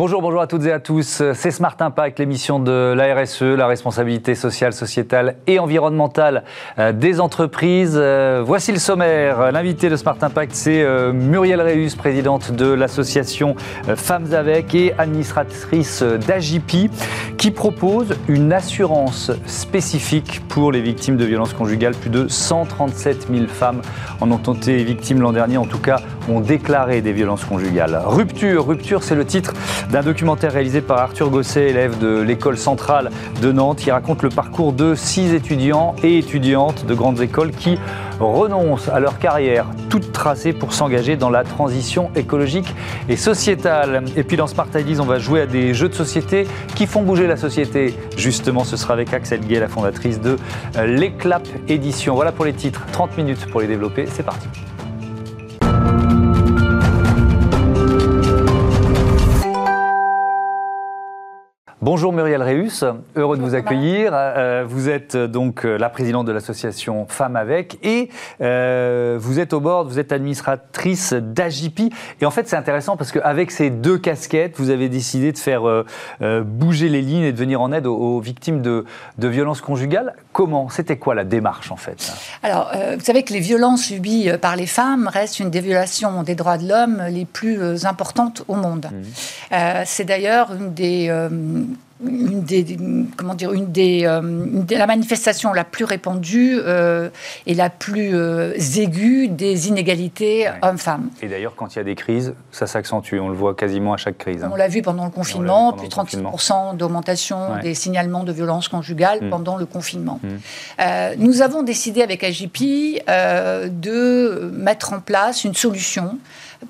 Bonjour, bonjour à toutes et à tous. C'est Smart Impact, l'émission de la RSE, la responsabilité sociale, sociétale et environnementale euh, des entreprises. Euh, voici le sommaire. L'invité de Smart Impact, c'est euh, Muriel Réus, présidente de l'association Femmes avec et administratrice d'Agipi, qui propose une assurance spécifique pour les victimes de violences conjugales. Plus de 137 000 femmes en ont été victimes l'an dernier, en tout cas ont déclaré des violences conjugales. Rupture, rupture, c'est le titre d'un documentaire réalisé par Arthur Gosset, élève de l'école centrale de Nantes, qui raconte le parcours de six étudiants et étudiantes de grandes écoles qui renoncent à leur carrière toute tracée pour s'engager dans la transition écologique et sociétale. Et puis dans Smart Ideas, on va jouer à des jeux de société qui font bouger la société. Justement, ce sera avec Axel Gay, la fondatrice de l'Éclap Édition. Voilà pour les titres. 30 minutes pour les développer. C'est parti. Bonjour Muriel Réus, heureux de vous accueillir. Euh, vous êtes euh, donc euh, la présidente de l'association Femmes avec et vous êtes au bord, vous êtes administratrice d'Agipi. Et en fait, c'est intéressant parce qu'avec ces deux casquettes, vous avez décidé de faire bouger les lignes et de venir en aide aux, victimes de, violences conjugales. Comment C'était quoi la démarche en fait? Alors, vous savez que les violences subies par les femmes restent une des violations des droits de l'homme les plus importantes au monde. Mmh. c'est d'ailleurs une des une des, comment dire, une des, euh, la manifestation la plus répandue euh, et la plus euh, aiguë des inégalités hommes-femmes. Et d'ailleurs, quand il y a des crises, ça s'accentue. On le voit quasiment à chaque crise. Hein. On l'a vu pendant le confinement, plus de 36% d'augmentation des signalements de violences conjugales mm. pendant le confinement. Mm. nous avons décidé avec AGP de mettre en place une solution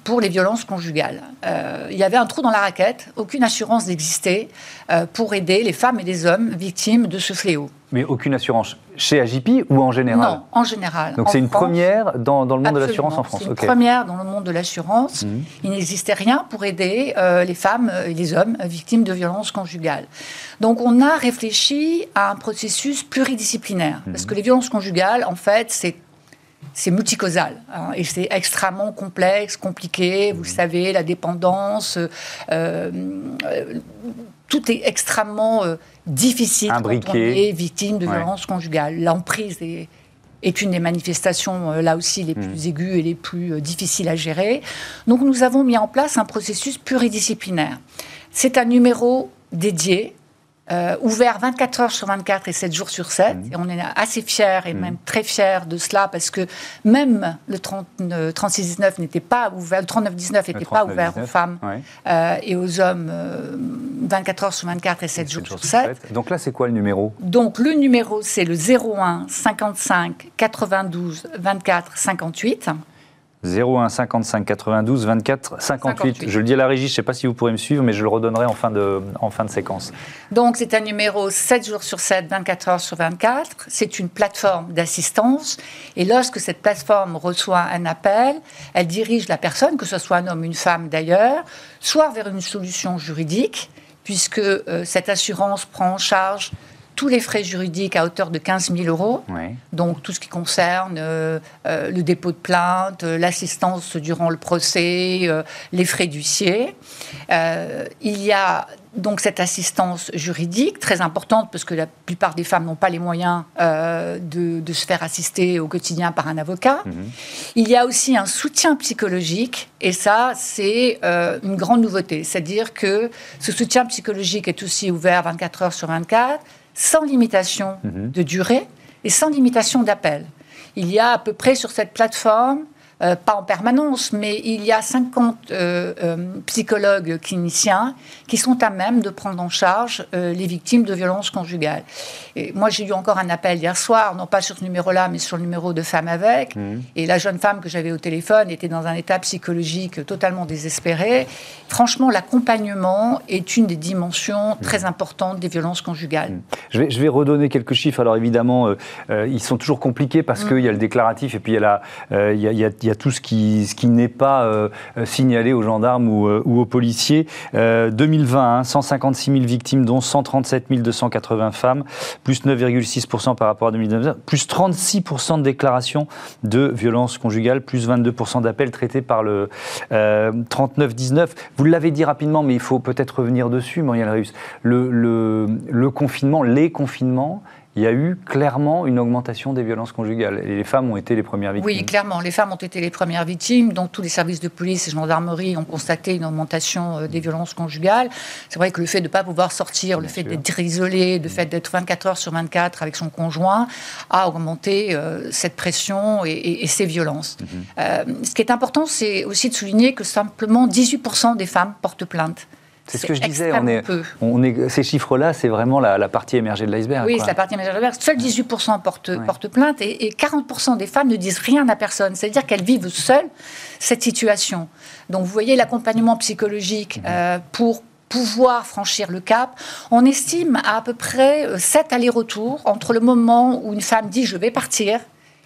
pour les violences conjugales. Euh, il y avait un trou dans la raquette, aucune assurance n'existait euh, pour aider les femmes et les hommes victimes de ce fléau. Mais aucune assurance chez AGP ou en général Non, en général. Donc c'est une première dans, le monde de l'assurance en France C'est une première dans le monde de l'assurance. Mhm. Il n'existait rien pour aider euh, les femmes et les hommes victimes de violences conjugales. Donc on a réfléchi à un processus pluridisciplinaire. Parce mhm. que les violences conjugales, en fait, c'est c'est multicausal hein, et c'est extrêmement complexe, compliqué. Vous mmh. savez, la dépendance, euh, euh, tout est extrêmement euh, difficile Imbriqué. quand on est victime de violences conjugales. L'emprise est, est, une des manifestations, là aussi, les mmh. plus aiguës et les plus difficiles à gérer. Donc nous avons mis en place un processus pluridisciplinaire. C'est un numéro dédié euh, ouvert 24 heures sur 24 et 7 jours sur 7. Mmh. Et on est assez fiers et mmh. même très fiers de cela parce que même le 30, 3619 n'était pas ouvert, le 3919 n'était pas ouvert aux femmes euh, et aux hommes 24 euh, heures sur 24 et 7 jours, sur 7. Donc là, c'est quoi le numéro? Donc le numéro, c'est le 01 55 92 24 58. 01 55 92 24 58. Je le dis à la régie, je ne sais pas si vous pourrez me suivre, mais je le redonnerai en fin de, en fin de séquence. Donc c'est un numéro 7 jours sur 7, 24 heures sur 24. C'est une plateforme d'assistance. Et lorsque cette plateforme reçoit un appel, elle dirige la personne, que ce soit un homme, une femme d'ailleurs, soit vers une solution juridique, puisque euh, cette assurance prend en charge tous les frais juridiques à hauteur de 15 000 euros. Donc tout ce qui concerne euh, euh, le dépôt de plainte, euh, l'assistance durant le procès, les frais d'huissier. il y a donc cette assistance juridique très importante parce que la plupart des femmes n'ont pas les moyens de, se faire assister au quotidien par un avocat. Mhm. Il y a aussi un soutien psychologique et ça c'est une grande nouveauté, c'est-à-dire que ce soutien psychologique est aussi ouvert 24 heures sur 24 sans limitation mhm. de durée et sans limitation d'appel. Il y a à peu près sur cette plateforme euh, pas en permanence, mais il y a 50 euh, euh, psychologues cliniciens qui sont à même de prendre en charge les victimes de violences conjugales. Et moi, j'ai eu encore un appel hier soir, non pas sur ce numéro-là, mais sur le numéro de Femmes avec. Mmh. Et la jeune femme que j'avais au téléphone était dans un état psychologique totalement désespéré. Franchement, l'accompagnement est une des dimensions mmh. très importantes des violences conjugales. Mmh. Je, vais, je, vais, redonner quelques chiffres. Alors évidemment, ils sont toujours compliqués parce qu'il y a le déclaratif et puis il y a, la, il y a, il y a y a tout ce qui, n'est pas euh, signalé aux gendarmes ou, aux policiers. 2020, 156 000 victimes, dont 137 280 femmes, plus 9,6% par rapport à 2019, plus 36% de déclarations de violences conjugales, plus 22% d'appels traités par le 3919. Vous l'avez dit rapidement, mais il faut peut-être revenir dessus, Muriel Reus. Le confinement, les confinements, il y a eu clairement une augmentation des violences conjugales. Et les femmes ont été les premières victimes. Oui, clairement, les femmes ont été les premières victimes. Donc tous les services de police et gendarmerie ont constaté une augmentation euh, des violences conjugales. C'est vrai que le fait de ne pas pouvoir sortir, le fait d'être isolé, le fait d'être 24 heures sur 24 avec son conjoint, a augmenté euh, cette pression et, ces violences. Mhm. Euh, ce qui est important, c'est aussi de souligner que simplement 18% des femmes portent plainte. C'est ce que je disais. On est, on est, ces chiffres-là, c'est vraiment la, partie émergée de l'iceberg. Oui, c'est la partie émergée de l'iceberg. Seuls 18% portent, plainte et, 40% des femmes ne disent rien à personne. C'est-à-dire qu'elles vivent seules cette situation. Donc vous voyez l'accompagnement psychologique mhm. euh, pour pouvoir franchir le cap, on estime à à peu près 7 euh, allers-retours entre le moment où une femme dit je vais partir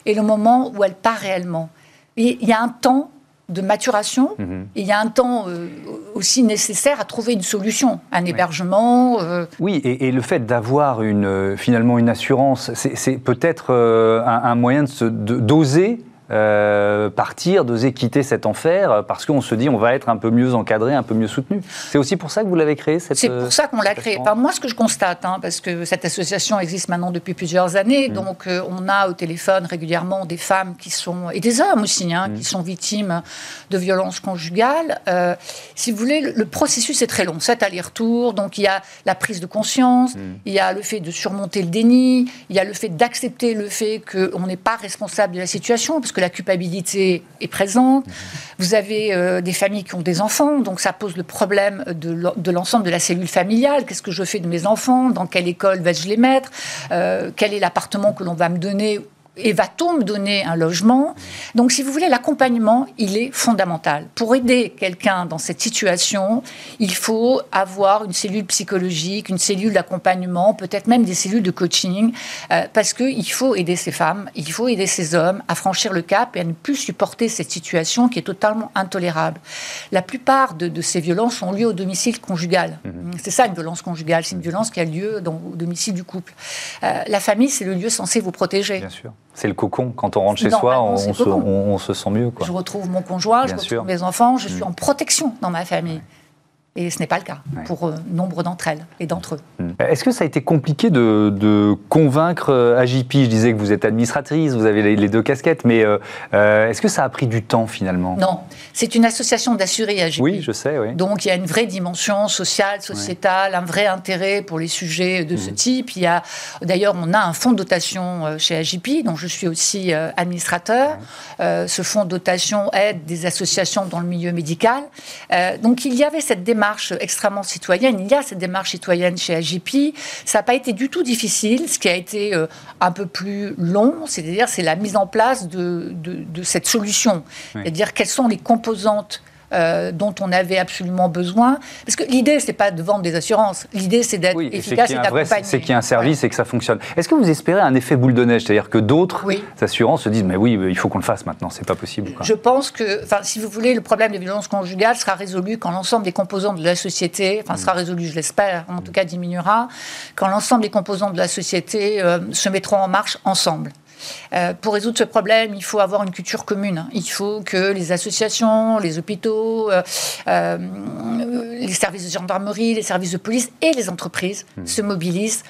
et le moment où elle part réellement. il y a un temps de maturation. Mhm. il y a un temps euh, aussi nécessaire à trouver une solution, un hébergement. Euh. Oui, et, le fait d'avoir une, euh, finalement une assurance, c'est peut-être un, un, moyen d'oser euh, partir, d'oser quitter cet enfer, parce qu'on se dit on va être un peu mieux encadré, un peu mieux soutenu. C'est aussi pour ça que vous l'avez créé cette C'est pour ça qu'on l'a créé. moi, ce que je constate, hein, parce que cette association existe maintenant depuis plusieurs années, mm. donc euh, on a au téléphone régulièrement des femmes qui sont, et des hommes aussi, hein, mm. qui sont victimes de violences conjugales. Euh, si vous voulez, le, processus est très long, cet aller-retour. Donc il y a la prise de conscience, mm. il y a le fait de surmonter le déni, il y a le fait d'accepter le fait qu'on n'est pas responsable de la situation, parce que la culpabilité est présente. Vous avez euh, des familles qui ont des enfants, donc ça pose le problème de l'ensemble de la cellule familiale. Qu'est-ce que je fais de mes enfants? Dans quelle école vais-je les mettre? Euh, Quel est l'appartement que l'on va me donner et va-t-on me donner un logement? Donc, si vous voulez, l'accompagnement, il est fondamental. Pour aider quelqu'un dans cette situation, il faut avoir une cellule psychologique, une cellule d'accompagnement, peut-être même des cellules de coaching, euh, parce qu'il faut aider ces femmes, il faut aider ces hommes à franchir le cap et à ne plus supporter cette situation qui est totalement intolérable. La plupart de, ces violences ont lieu au domicile conjugal. Mhm. C'est ça une violence conjugale, c'est une violence qui a lieu dans, au domicile du couple. Euh, la famille, c'est le lieu censé vous protéger. Bien sûr. C'est le cocon. Quand on rentre chez soi, on se, sent mieux. Je retrouve mon conjoint, je retrouve mes enfants, je suis mm. en protection dans ma famille. Et ce n'est pas le cas pour euh, nombre d'entre elles et d'entre eux. Hmm. Est-ce que ça a été compliqué de, convaincre euh, AJP Je disais que vous êtes administratrice, vous avez les, deux casquettes, mais euh, est-ce que ça a pris du temps finalement? Non, c'est une association d'assurés AJP. Oui, je sais. Oui. Donc il y a une vraie dimension sociale, sociétale, un vrai intérêt pour les sujets de ce hmm. type. Il y a d'ailleurs, on a un fonds de dotation chez AJP, dont je suis aussi administrateur. ce fonds de dotation aide des associations dans le milieu médical. donc il y avait cette démarche extrêmement citoyenne. Il y a cette démarche citoyenne chez AGP. Ça n'a pas été du tout difficile. Ce qui a été euh, un peu plus long, c'est-à-dire c'est la mise en place de, de, cette solution. C'est-à-dire quelles sont les composantes euh, dont on avait absolument besoin. Parce que l'idée, c'est pas de vendre des assurances. L'idée, c'est d'être efficace et d'accompagner. C'est qu'il y a un service et que ça fonctionne. Est-ce que vous espérez un effet boule de neige? C'est-à-dire que d'autres assurances se disent, mais oui, il faut qu'on le fasse maintenant, c'est pas possible. Je pense que, si vous voulez, le problème des violences conjugales sera résolu quand l'ensemble des composants de la société, enfin, sera mm. résolu, je l'espère, en tout cas diminuera, quand l'ensemble des composants de la société euh, se mettront en marche ensemble. Euh, pour résoudre ce problème, il faut avoir une culture commune. Il faut que les associations, les hôpitaux, euh, euh, les services de gendarmerie, les services de police et les entreprises hmm. se mobilisent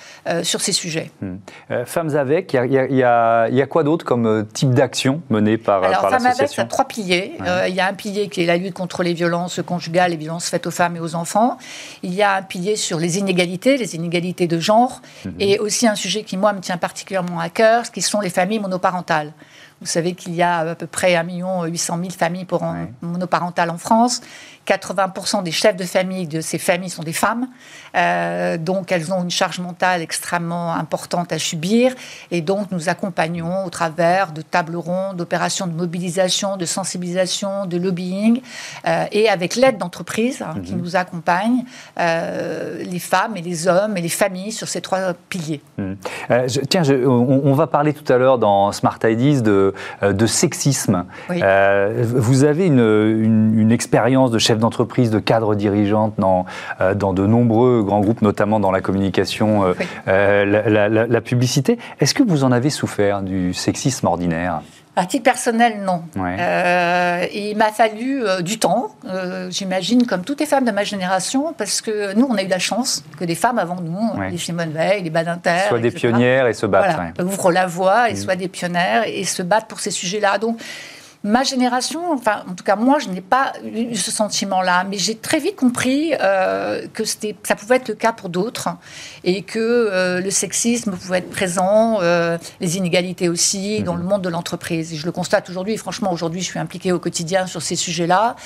sur ces sujets. Hmm. Femmes avec, il y, a quoi d'autre comme type d'action menée par, Alors, par Femmes avec, ça a trois piliers. il y a un pilier qui est la lutte contre les violences conjugales, les violences faites aux femmes et aux enfants. Il y a un pilier sur les inégalités, les inégalités de genre, hmm. et aussi un sujet qui, moi, me tient particulièrement à cœur, ce qui sont les familles monoparentales. Vous savez qu'il y a à peu près 1 800 000 familles pour monoparentales en France. 80% des chefs de famille de ces familles sont des femmes. Euh, donc, elles ont une charge mentale extrêmement importante à subir. Et donc, nous accompagnons au travers de tables rondes, d'opérations de mobilisation, de sensibilisation, de lobbying, euh, et avec l'aide d'entreprises hein, qui mhm. nous accompagnent, euh, les femmes et les hommes et les familles sur ces trois piliers. Mhm. tiens, on, va parler tout à l'heure dans Smart Ideas de, de sexisme. vous avez une, une, expérience de chef d'entreprise, de cadre dirigeante dans, dans de nombreux grands groupes, notamment dans la communication, euh, euh, la, publicité. Est-ce que vous en avez souffert du sexisme ordinaire? À titre personnel, non. Euh, il m'a fallu du temps, j'imagine, comme toutes les femmes de ma génération, parce que nous, on a eu la chance que des femmes avant nous, les Simone Veil, les Badinter, soient des pionnières et se battent. Voilà, ouvrent la voie et mm. soient des pionnières et se battent pour ces sujets-là. Donc, ma génération, enfin, en tout cas, moi, je n'ai pas eu ce sentiment-là, mais j'ai très vite compris euh, que ça pouvait être le cas pour d'autres et que euh, le sexisme pouvait être présent, euh, les inégalités aussi, dans mhm. le monde de l'entreprise. Et je le constate aujourd'hui, franchement, aujourd'hui, je suis impliquée au quotidien sur ces sujets-là.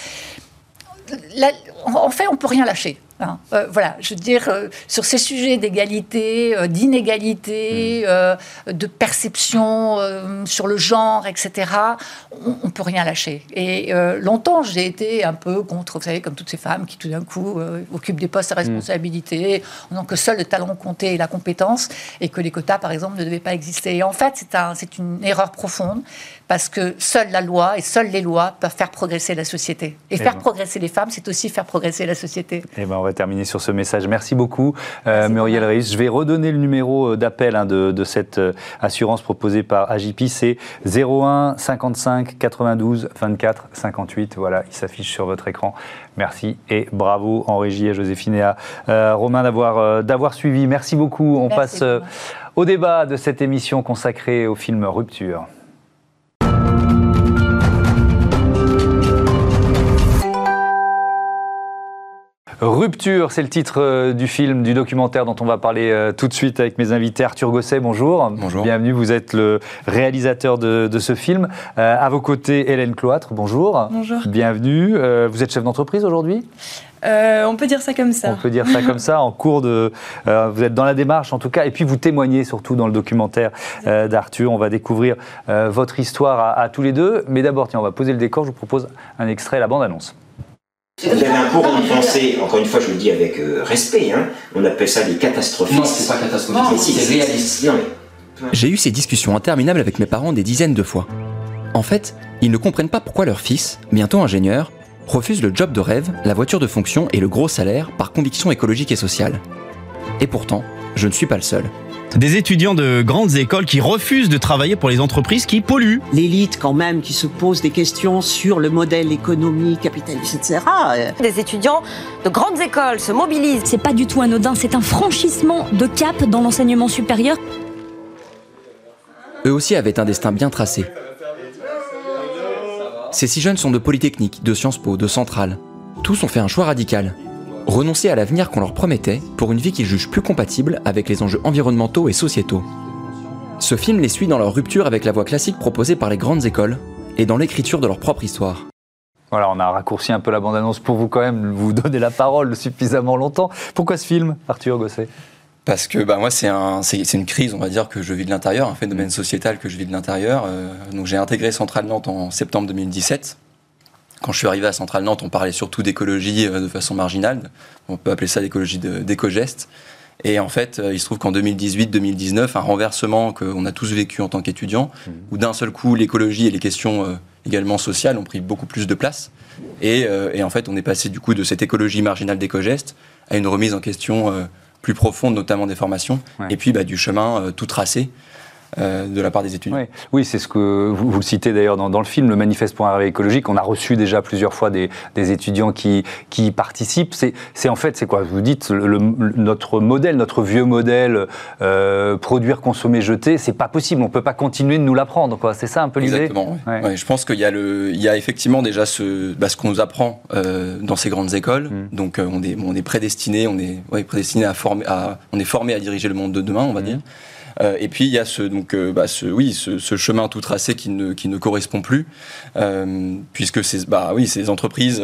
en fait, on ne peut rien lâcher. Hein, euh, voilà, je veux dire, euh, sur ces sujets d'égalité, euh, d'inégalité, mm. de perception sur le genre, etc., on ne peut rien lâcher. Et longtemps, j'ai été un peu contre, vous savez, comme toutes ces femmes qui tout d'un coup occupent des postes à mm. responsabilité, mm. que seul le talent comptait et la compétence, et que les quotas, par exemple, ne devaient pas exister. Et en fait, c'est un, une erreur profonde, parce que seule la loi et seules les lois peuvent faire progresser la société. Et, faire ben. progresser les femmes, c'est aussi faire progresser la société. Et eh ben, va terminer sur ce message. Merci beaucoup, euh, Muriel Reis. Je vais redonner le numéro euh, d'appel hein, de, cette euh, assurance proposée par AJP. C'est 01 55 92 24 58. Voilà, il s'affiche sur votre écran. Merci et bravo en régie à Joséphine et à Romain d'avoir d'avoir suivi. Merci beaucoup. On passe au débat de cette émission consacrée au film Rupture. Rupture, c'est le titre euh, du film, du documentaire dont on va parler euh, tout de suite avec mes invités. Arthur Gosset, bonjour. Bonjour. Bienvenue, vous êtes le réalisateur de, ce film. Euh, à vos côtés, Hélène Cloître, bonjour. Bonjour. Bienvenue. vous êtes chef d'entreprise aujourd'hui? On peut dire ça comme ça. On peut dire ça comme ça, en cours de... vous êtes dans la démarche en tout cas, et puis vous témoignez surtout dans le documentaire d'Arthur. On va découvrir votre histoire à, tous les deux. Mais d'abord, tiens, on va poser le décor. Je vous propose un extrait, la bande-annonce. Il y avait un cours où on pensait, encore une fois je le dis avec euh, respect, hein, on appelle ça les catastrophistes. Non, c'est pas catastrophique, c'est réaliste. J'ai eu ces discussions interminables avec mes parents des dizaines de fois. En fait, ils ne comprennent pas pourquoi leur fils, bientôt ingénieur, refuse le job de rêve, la voiture de fonction et le gros salaire par conviction écologique et sociale. Et pourtant, je ne suis pas le seul. Des étudiants de grandes écoles qui refusent de travailler pour les entreprises qui polluent. L'élite quand même qui se pose des questions sur le modèle économique, capitaliste, etc. Des étudiants de grandes écoles se mobilisent. C'est pas du tout anodin, c'est un franchissement de cap dans l'enseignement supérieur. Eux aussi avaient un destin bien tracé. Ces six jeunes sont de Polytechnique, de Sciences Po, de Centrale. Tous ont fait un choix radical renoncer à l'avenir qu'on leur promettait pour une vie qu'ils jugent plus compatible avec les enjeux environnementaux et sociétaux. Ce film les suit dans leur rupture avec la voie classique proposée par les grandes écoles et dans l'écriture de leur propre histoire. Voilà, on a raccourci un peu la bande-annonce pour vous quand même vous donner la parole suffisamment longtemps. Pourquoi ce film, Arthur Gosset? Parce que bah, moi, c'est un, une crise, on va dire, que je vis de l'intérieur, un phénomène sociétal que je vis de l'intérieur. Euh, donc j'ai intégré Centrale Nantes en septembre 2017. Quand je suis arrivé à Centrale Nantes, on parlait surtout d'écologie euh, de façon marginale. On peut appeler ça l'écologie d'éco-geste. Et en fait, euh, il se trouve qu'en 2018-2019, un renversement qu'on a tous vécu en tant qu'étudiants, mmh. où d'un seul coup, l'écologie et les questions euh, également sociales ont pris beaucoup plus de place. Et, en fait, on est passé du coup de cette écologie marginale d'éco-geste à une remise en question plus profonde, notamment des formations, et puis bah, du chemin tout tracé. Euh, de la part des étudiants. Oui, c'est ce que vous, le citez d'ailleurs dans, le film, le manifeste pour un réveil écologique. On a reçu déjà plusieurs fois des, étudiants qui, qui participent. C'est en fait, c'est quoi Vous dites le, notre modèle, notre vieux modèle, euh, produire, consommer, jeter, c'est pas possible. On peut pas continuer de nous l'apprendre. C'est ça un peu l'idée? Exactement. je pense qu'il y a le, il y a effectivement déjà ce, bah, ce qu'on nous apprend euh, dans ces grandes écoles. Mm. Donc on est, on est prédestiné, on est prédestiné à former, à, on est formé à diriger le monde de demain, on va mm. dire. Euh, et puis il y a ce donc euh, bah, ce oui ce, chemin tout tracé qui ne qui ne correspond plus euh, puisque ces bah oui ces entreprises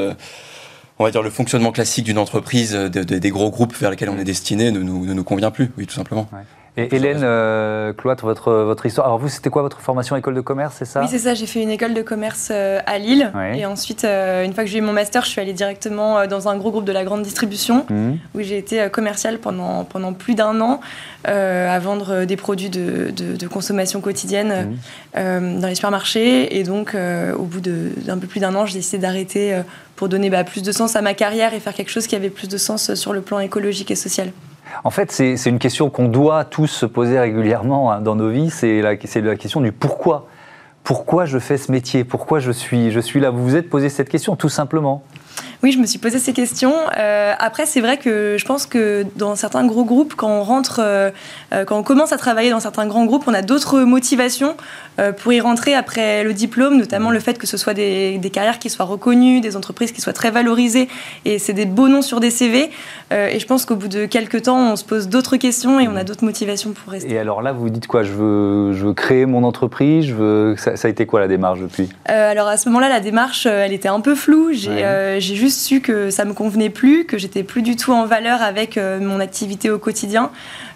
on va dire le fonctionnement classique d'une entreprise, de- des gros groupes vers lesquels on est destiné, ne nous, ne nous convient plus, oui, tout simplement. Et Hélène euh, Cloître, votre, votre histoire. Alors vous, c'était quoi votre formation école de commerce, c'est ça Oui, c'est ça. J'ai fait une école de commerce euh, à Lille. Ouais. Et ensuite, euh, une fois que j'ai eu mon master, je suis allée directement euh, dans un gros groupe de la grande distribution Mhm. où j'ai été euh, commerciale pendant, pendant plus d'un an euh, à vendre euh, des produits de, de- de consommation quotidienne euh, dans les supermarchés. Et donc, euh, au bout de- d'un peu plus d'un an, j'ai décidé d'arrêter euh, pour donner bah, plus de sens à ma carrière et faire quelque chose qui avait plus de sens euh, sur le plan écologique et social. En fait, c'est une question qu'on doit tous se poser régulièrement hein, dans nos vies. C'est la, la question du pourquoi. Pourquoi je fais ce métier? Pourquoi je suis, je suis là? Vous vous êtes posé cette question, tout simplement. Oui, je me suis posé ces questions. Euh, après, c'est vrai que je pense que dans certains gros groupes, quand on rentre, euh, euh, quand on commence à travailler dans certains grands groupes, on a d'autres motivations euh, pour y rentrer après le diplôme, notamment le fait que ce soit des, des carrières qui soient reconnues, des entreprises qui soient très valorisées, et c'est des beaux noms sur des CV. Et je pense qu'au bout de quelques temps, on se pose d'autres questions et on a d'autres motivations pour rester. Et alors là, vous dites quoi? Je veux, je veux créer mon entreprise. Je veux... ça, ça a été quoi la démarche depuis? Alors à ce moment-là, la démarche, elle était un peu floue. J'ai Ouais. J'ai juste su que ça me convenait plus, que j'étais plus du tout en valeur avec euh, mon activité au quotidien,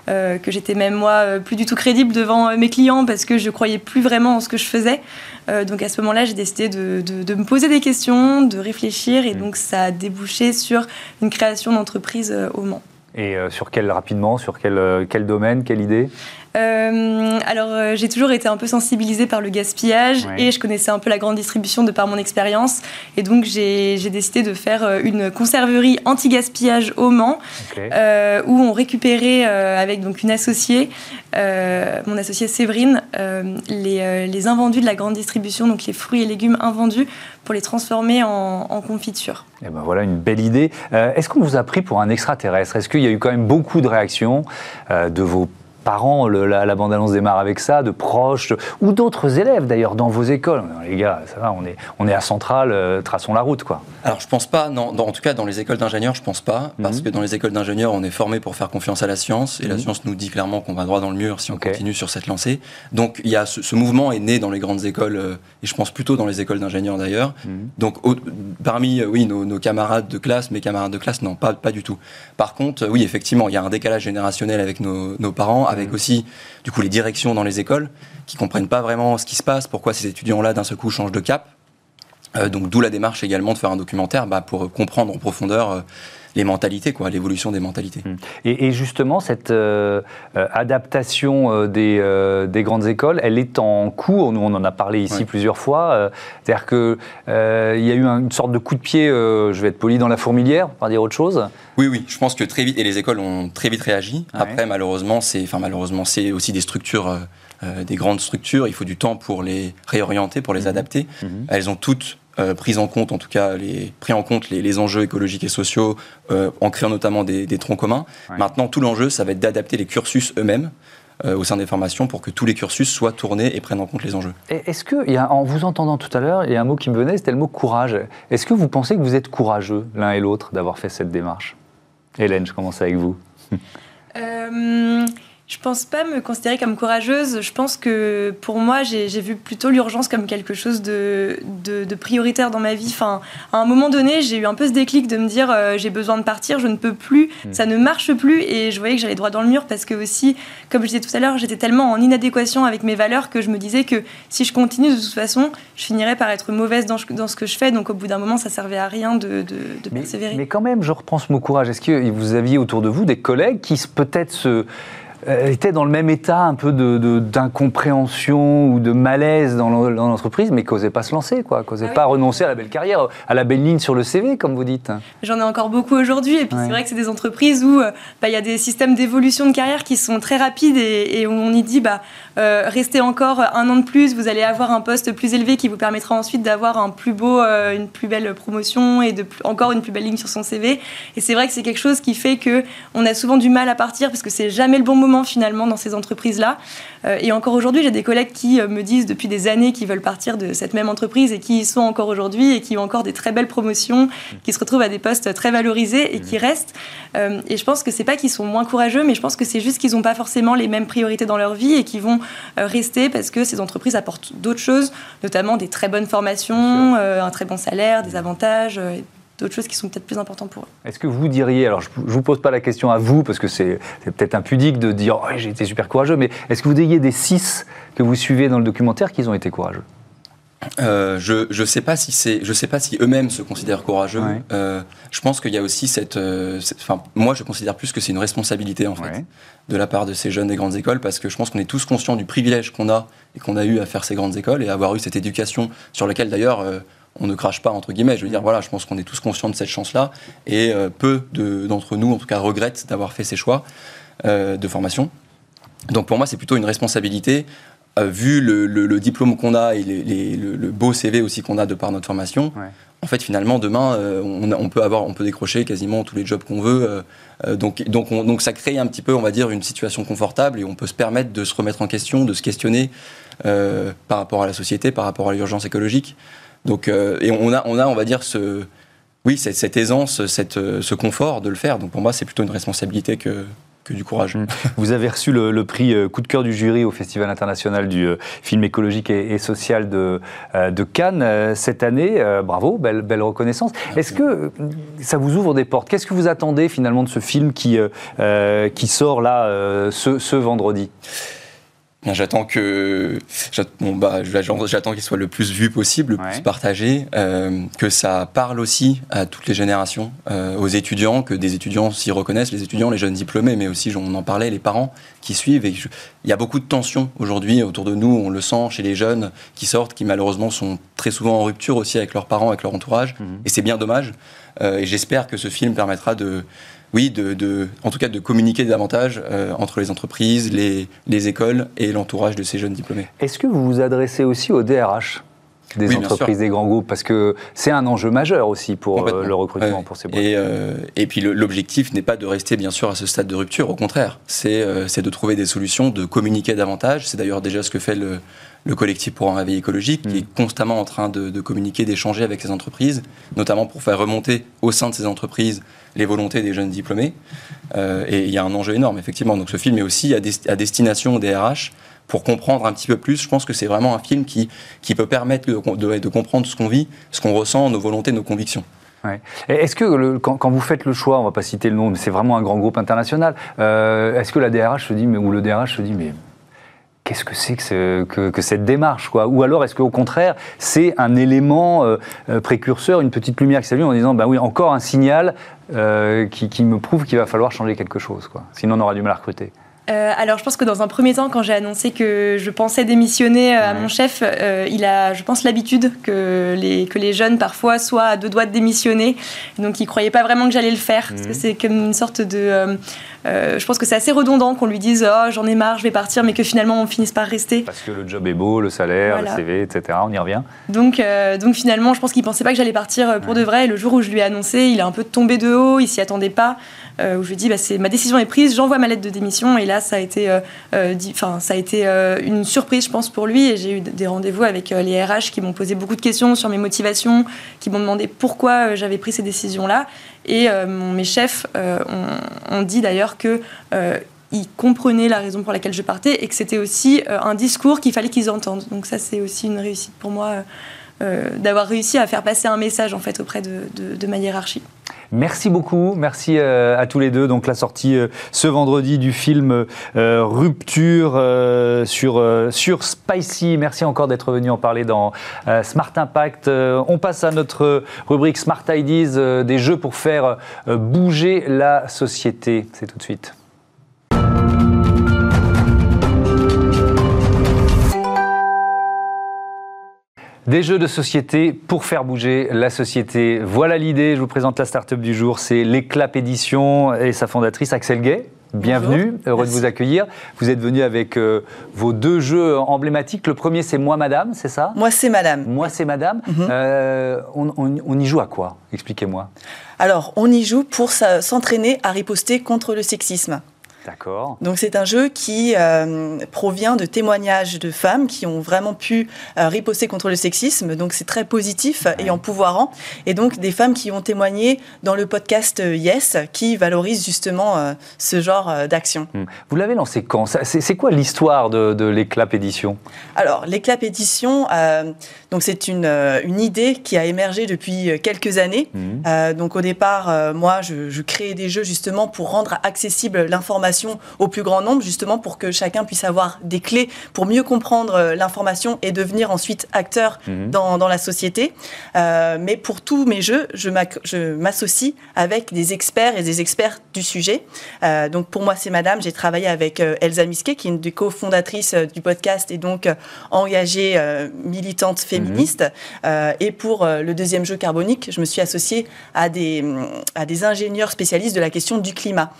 euh, que j'étais même moi euh, plus du tout crédible devant mes clients parce que je croyais plus vraiment en ce que je faisais. Donc à ce moment-là, j'ai décidé de, de- de me poser des questions, de réfléchir, et donc ça a débouché sur une création d'entreprise au Mans. Et sur quel rapidement Sur quel, quel domaine Quelle idée? Euh, alors, euh, j'ai toujours été un peu sensibilisée par le gaspillage Ouais. et je connaissais un peu la grande distribution de par mon expérience. Et donc, j'ai décidé de faire euh, une conserverie anti-gaspillage au Mans euh, où on récupérait avec donc une associée, mon associée Séverine, les, les invendus de la grande distribution, donc les fruits et légumes invendus, pour les transformer en, en confiture. Eh ben voilà une belle idée. Est-ce qu'on vous a pris pour un extraterrestre? Est-ce qu'il y a eu quand même beaucoup de réactions de vos parents le- la, la bande-annonce démarre avec ça, de proches, ou d'autres élèves d'ailleurs dans vos écoles Non, Les gars, ça va, on est, on est à Centrale, euh, traçons la route quoi. Alors, je pense pas, non, dans- en tout cas, dans les écoles d'ingénieurs, je pense pas, parce Mhm. que dans les écoles d'ingénieurs, on est formé pour faire confiance à la science, et la Mhm. science nous dit clairement qu'on va droit dans le mur si on continue sur cette lancée. Donc, il y a ce, ce mouvement est né dans les grandes écoles, euh, et je pense plutôt dans les écoles d'ingénieurs d'ailleurs. Mhm. Donc, au- parmi, euh, oui, nos, nos camarades de classe, mes camarades de classe, non, pas, pas du tout. Par contre, oui, effectivement, il y a un décalage générationnel avec nos, nos parents, avec aussi, du coup, les directions dans les écoles, qui comprennent pas vraiment ce qui se passe, pourquoi ces étudiants-là, d'un seul coup, changent de cap. Euh, donc d'où la démarche également de faire un documentaire bah, pour comprendre en profondeur euh, les mentalités, quoi, l'évolution des mentalités. Et, et justement, cette euh, adaptation des, euh, des grandes écoles, elle est en cours. Nous, on en a parlé ici Ouais. plusieurs fois. Euh, C'est-à-dire qu'il y a eu un- une sorte de coup de pied, je vais être poli, dans la fourmilière, pour pas dire autre chose. Oui, oui, je pense que très vite, et les écoles ont très vite réagi. Ouais. Après, malheureusement, c'est, enfin, malheureusement, c'est aussi des structures, des grandes structures. Il faut du temps pour les réorienter, pour les Mhm. adapter. Mhm. Elles ont toutes euh, pris en compte, en tout cas, les, pris en compte les, les enjeux écologiques et sociaux, euh, en créant notamment des, des troncs communs. Ouais. Maintenant, tout l'enjeu, ça va être d'adapter les cursus eux-mêmes euh, au sein des formations pour que tous les cursus soient tournés et prennent en compte les enjeux. Et Est-ce que, il y a- en vous entendant tout à l'heure, il y a un mot qui me venait, c'était le mot courage. Est-ce que vous pensez que vous êtes courageux, l'un et l'autre, d'avoir fait cette démarche? Hélène, je commence avec vous. Je pense pas me considérer comme courageuse. Je pense que pour moi, j'ai vu plutôt l'urgence comme quelque chose de, de, de prioritaire dans ma vie. Enfin, à un moment donné, j'ai eu un peu ce déclic de me dire euh, j'ai besoin de partir, je ne peux plus, Mm. ça ne marche plus. Et je voyais que j'allais droit dans le mur parce que aussi, comme je disais tout à l'heure, j'étais tellement en inadéquation avec mes valeurs que je me disais que si je continue de toute façon, je finirais par être mauvaise dans, dans ce que je fais. Donc au bout d'un moment, ça servait à rien de, de, de Mais, persévérer. mais quand même, je reprends ce mot courage. Est-ce que vous aviez autour de vous des collègues qui peut-être se, euh, étaient dans le même état un peu de- de- d'incompréhension ou de malaise dans l'en- dans l'entreprise, mais qui n'osaient pas se lancer, quoi, qui n'osaient Ah oui. pas renoncer à la belle carrière, à la belle ligne sur le CV, comme vous dites J'en ai encore beaucoup aujourd'hui. Et puis Ouais. c'est vrai que c'est des entreprises où euh, bah, il y a des systèmes d'évolution de carrière qui sont très rapides et, et où on y dit bah, euh, restez encore un an de plus, vous allez avoir un poste plus élevé qui vous permettra ensuite d'avoir un plus beau, euh, une plus belle promotion et de plus- encore une plus belle ligne sur son CV. Et c'est vrai que c'est quelque chose qui fait que on a souvent du mal à partir parce que c'est jamais le bon moment finalement dans ces entreprises-là. Euh, et encore aujourd'hui, j'ai des collègues qui euh, me disent depuis des années qu'ils veulent partir de cette même entreprise et qui y sont encore aujourd'hui et qui ont encore des très belles promotions, qui se retrouvent à des postes très valorisés et qui restent. Euh, et je pense que c'est pas qu'ils sont moins courageux, mais je pense que c'est juste qu'ils n'ont pas forcément les mêmes priorités dans leur vie et qu'ils vont rester parce que ces entreprises apportent d'autres choses, notamment des très bonnes formations, un très bon salaire, des avantages. D'autres choses qui sont peut-être plus importantes pour eux. Est-ce que vous diriez, alors je ne vous pose pas la question à vous, parce que c'est peut-être impudique de dire oh, j'ai été super courageux, mais est-ce que vous diriez des six que vous suivez dans le documentaire qu'ils ont été courageux? Euh, je je sais pas si c'est je sais pas si eux-mêmes se considèrent courageux. Ouais. Euh, je pense qu'il y a aussi cette, euh, cette- enfin moi je considère plus que c'est une responsabilité en fait Ouais. de la part de ces jeunes des grandes écoles parce que je pense qu'on est tous conscients du privilège qu'on a et qu'on a eu à faire ces grandes écoles et à avoir eu cette éducation sur laquelle d'ailleurs euh, on ne crache pas entre guillemets. Je veux dire voilà, je pense qu'on est tous conscients de cette chance-là et euh, peu de- d'entre nous en tout cas regrettent d'avoir fait ces choix euh, de formation. Donc pour moi c'est plutôt une responsabilité euh, vu le, le- le diplôme qu'on a et les- les- le, le beau CV aussi qu'on a de par notre formation, Ouais. en fait, finalement, demain, on, peut avoir, on peut décrocher quasiment tous les jobs qu'on veut. donc, donc, on- donc, ça crée un petit peu, on va dire, une situation confortable et on peut se permettre de se remettre en question, de se questionner par rapport à la société, par rapport à l'urgence écologique. Donc, euh, et on a, on a, on va dire, ce, oui, cette, cette aisance, cette, euh, ce confort de le faire. Donc, pour moi, c'est plutôt une responsabilité que, que du courage. Mm. Vous avez reçu le, le prix euh, coup de cœur du jury au Festival international du film écologique et, et social de, de Cannes cette année. Bravo, belle, belle reconnaissance. Est-ce que ça vous ouvre des portes? Qu'est-ce que vous attendez finalement de ce film qui, euh, qui sort là euh, ce, ce vendredi? J'attends que bon, bah, j'attends qu'il soit le plus vu possible, le Ouais. plus partagé, euh, que ça parle aussi à toutes les générations, euh, aux étudiants, que des étudiants s'y reconnaissent, les étudiants, les jeunes diplômés, mais aussi, on en parlait, les parents qui suivent. Et je- il y a beaucoup de tensions aujourd'hui autour de nous, on le sent chez les jeunes qui sortent, qui malheureusement sont très souvent en rupture aussi avec leurs parents, avec leur entourage, et c'est bien dommage. Euh, et j'espère que ce film permettra de oui, en tout cas de communiquer davantage euh, entre les entreprises, les, les écoles et l'entourage de ces jeunes diplômés. Est-ce que vous vous adressez aussi au DRH des Oui, entreprises, des grands groupes Parce que c'est un enjeu majeur aussi pour euh, le recrutement, Ouais. pour ces boîtes. Et, euh, et puis l'objectif n'est pas de rester bien sûr à ce stade de rupture, au contraire, c'est euh, de trouver des solutions, de communiquer davantage. C'est d'ailleurs déjà ce que fait le, le collectif pour un réveil écologique, qui Mm. est constamment en train de, de communiquer, d'échanger avec ces entreprises, notamment pour faire remonter au sein de ces entreprises les volontés des jeunes diplômés. Euh, et il y a un enjeu énorme, effectivement. Donc ce film est aussi à, des- à destination des RH pour comprendre un petit peu plus. Je pense que c'est vraiment un film qui, qui peut permettre de, comprendre ce qu'on vit, ce qu'on ressent, nos volontés, nos convictions. Ouais. Est-ce que quand, vous faites le choix, on va pas citer le nom, mais c'est vraiment un grand groupe international, euh, est-ce que la DRH se dit, mais, ou le DRH se dit, mais qu'est-ce que c'est que, ce- que- que cette démarche quoi? Ou alors est-ce qu'au contraire, c'est un élément euh, euh, précurseur, une petite lumière qui s'allume en disant, bah oui, encore un signal qui, qui me prouve qu'il va falloir changer quelque chose, quoi? sinon on aura du mal à recruter. Euh, alors, je pense que dans un premier temps, quand j'ai annoncé que je pensais démissionner euh, à mon chef, euh, il a, je pense, l'habitude que les, que les jeunes, parfois, soient à deux doigts de démissionner. Donc, il croyait pas vraiment que j'allais le faire. Parce que c'est comme une sorte de. je pense que c'est assez redondant qu'on lui dise Oh, j'en ai marre, je vais partir, mais que finalement, on finisse par rester. Parce que le job est beau, le salaire, Voilà. le CV, etc. On y revient. Donc, donc finalement, je pense qu'il pensait pas que j'allais partir pour de vrai. Et le jour où je lui ai annoncé, il est un peu tombé de haut, il s'y attendait pas. Où je lui ai dit, bah, c'est ma décision est prise, j'envoie ma lettre de démission. Et là, ça a été, euh, euh, enfin, ça a été euh, une surprise, je pense, pour lui. Et j'ai eu des rendez-vous avec les RH qui m'ont posé beaucoup de questions sur mes motivations, qui m'ont demandé pourquoi j'avais pris ces décisions-là. Et mes chefs ont, dit d'ailleurs que ils comprenaient la raison pour laquelle je partais et que c'était aussi un discours qu'il fallait qu'ils entendent. Donc ça, c'est aussi une réussite pour moi d'avoir réussi à faire passer un message en fait auprès de ma hiérarchie. Merci beaucoup, merci euh, à tous les deux. Donc la sortie euh, ce vendredi du film euh, Rupture sur, sur Spicy. Merci encore d'être venu en parler dans Smart Impact. On passe à notre rubrique Smart Ideas, des jeux pour faire bouger la société. C'est tout de suite. Des jeux de société pour faire bouger la société. Voilà l'idée. Je vous présente la start-up du jour. C'est l'Éclap Édition et sa fondatrice Axel Gay. Bienvenue, heureux de vous accueillir. Vous êtes venu avec euh, vos deux jeux emblématiques. Le premier, c'est Moi Madame, c'est ça? Moi, c'est madame. Moi, c'est Madame. Mhm. Euh, on, on- on y joue à quoi? Expliquez-moi. Alors, on y joue pour s'entraîner à riposter contre le sexisme. D'accord. Donc c'est un jeu qui euh, provient de témoignages de femmes qui ont vraiment pu euh, riposter contre le sexisme. Donc c'est très positif et empouvoirant. Et donc des femmes qui ont témoigné dans le podcast euh, Yes, qui valorise justement euh, ce genre d'action. Hmm. Vous l'avez lancé quand? C'est quoi l'histoire de, de l'Éclap Édition Alors, l'éclap édition, donc c'est une, une idée qui a émergé depuis quelques années. Euh, donc au départ, moi, je, je créais des jeux justement pour rendre accessible l'information au plus grand nombre, justement pour que chacun puisse avoir des clés pour mieux comprendre euh, l'information et devenir ensuite acteur Mhm. dans, dans la société. Euh, mais pour tous mes jeux, je m'associe avec des experts et des experts du sujet. Euh, donc pour moi, c'est Madame. J'ai travaillé avec Elsa Misquet, qui est une des cofondatrices du podcast et donc engagée euh, militante féministe. Euh, et pour le deuxième jeu carbonique, je me suis associée à des, à des ingénieurs spécialistes de la question du climat.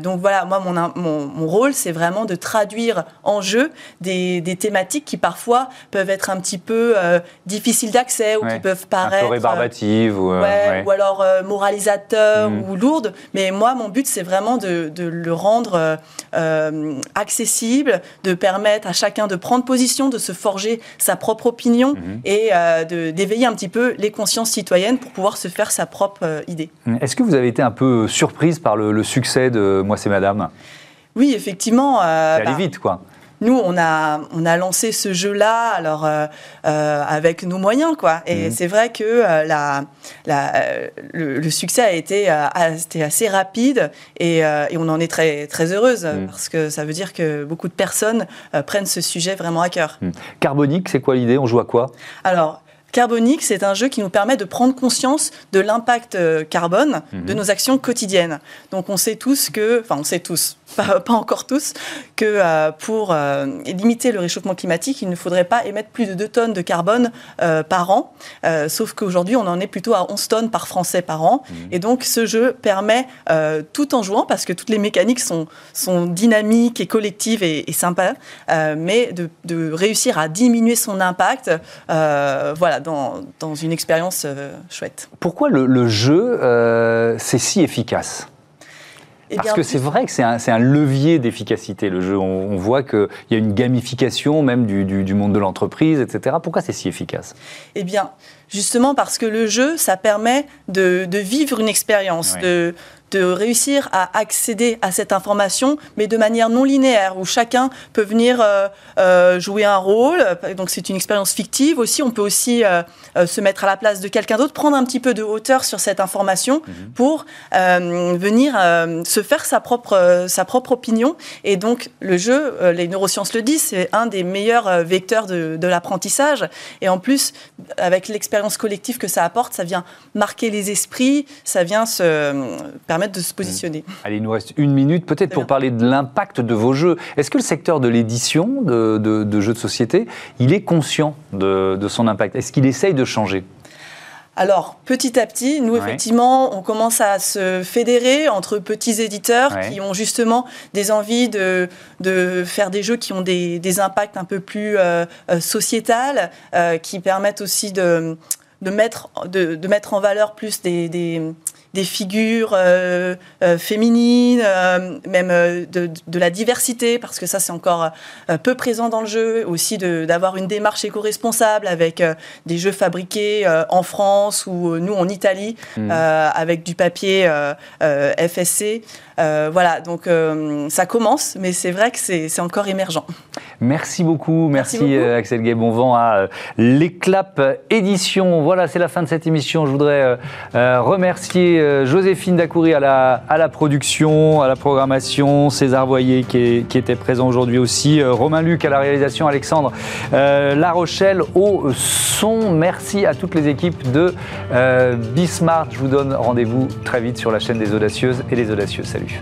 Donc voilà, moi, mon, in- mon, mon rôle, c'est vraiment de traduire en jeu des, des thématiques qui parfois peuvent être un petit peu euh, difficiles d'accès ou Ouais. qui peuvent Un paraître... peu rébarbative ou, euh, Ouais, ouais. ou alors euh, moralisateur Mm. ou lourde. Mais moi, mon but, c'est vraiment de, de le rendre euh, euh, accessible, de permettre à chacun de prendre position, de se forger sa propre opinion Mhm. et euh, d'éveiller un petit peu les consciences citoyennes pour pouvoir se faire sa propre euh, idée. Est-ce que vous avez été un peu surprise par le, le succès de Moi c'est Madame? Oui, effectivement. euh, bah, vite, quoi. Nous, on a, on a lancé ce jeu-là alors euh, euh, avec nos moyens, quoi. Et Mhm. c'est vrai que euh, la, la, le, le succès a été, assez rapide et, et on en est très, très heureuse Mhm. parce que ça veut dire que beaucoup de personnes prennent ce sujet vraiment à cœur. Hmm. Carbonique, c'est quoi l'idée? On joue à quoi? Alors, Carbonique, c'est un jeu qui nous permet de prendre conscience de l'impact euh, carbone de Mhm. nos actions quotidiennes. Donc, on sait tous que, enfin, on sait tous, pas, pas encore tous, que euh, pour euh, limiter le réchauffement climatique, il ne faudrait pas émettre plus de 2 tonnes de carbone euh, par an. Sauf qu'aujourd'hui, on en est plutôt à 11 tonnes par Français par an. Et donc, ce jeu permet, tout en jouant, parce que toutes les mécaniques sont, sont dynamiques et collectives et, et sympas, mais de, de réussir à diminuer son impact, voilà, dans, dans une expérience euh, chouette. Pourquoi le, le jeu, euh, c'est si efficace? Eh Parce que c'est vrai que c'est un, levier d'efficacité, le jeu. On, on voit qu'il y a une gamification même du, du- du monde de l'entreprise, etc. Pourquoi c'est si efficace? Eh bien, justement parce que le jeu, ça permet de, de vivre une expérience, Ouais. de, de réussir à accéder à cette information, mais de manière non linéaire, où chacun peut venir euh, euh, jouer un rôle. Donc c'est une expérience fictive aussi. On peut aussi euh, se mettre à la place de quelqu'un d'autre, prendre un petit peu de hauteur sur cette information pour euh, venir se faire sa propre, sa propre opinion. Et donc le jeu, les neurosciences le disent, c'est un des meilleurs vecteurs de, de l'apprentissage. Et en plus, avec l'expérience collective que ça apporte, ça vient marquer les esprits, ça vient se euh, permettre de se positionner. Allez, il nous reste une minute peut-être pour bien. parler de l'impact de vos jeux. Est-ce que le secteur de l'édition de, de- de jeux de société, il est conscient de, de son impact? Est-ce qu'il essaye de changer? Alors, petit à petit, nous, Ouais. effectivement, on commence à se fédérer entre petits éditeurs Ouais. qui ont justement des envies de, de faire des jeux qui ont des, des impacts un peu plus euh, euh, sociétal, euh, qui permettent aussi de, de, mettre, de, de mettre en valeur plus des, des, des figures euh, euh, féminines, euh, même de, de la diversité, parce que ça, c'est encore peu présent dans le jeu. Aussi d'avoir une démarche éco-responsable avec des jeux fabriqués en France ou nous en Italie, euh, avec du papier FSC. Voilà, donc ça commence, mais c'est vrai que c'est c'est encore émergent. Merci beaucoup, merci, Merci beaucoup. Axel Gay, bon vent à l'Éclap Édition. Voilà, c'est la fin de cette émission. Je voudrais remercier Joséphine Dacoury à la, production, à la programmation, César Voyer qui, était présent aujourd'hui aussi, euh, Romain Luc à la réalisation, Alexandre euh, La Rochelle au son. Merci à toutes les équipes de euh, Bismart. Je vous donne rendez-vous très vite sur la chaîne des audacieuses et des audacieux. Salut.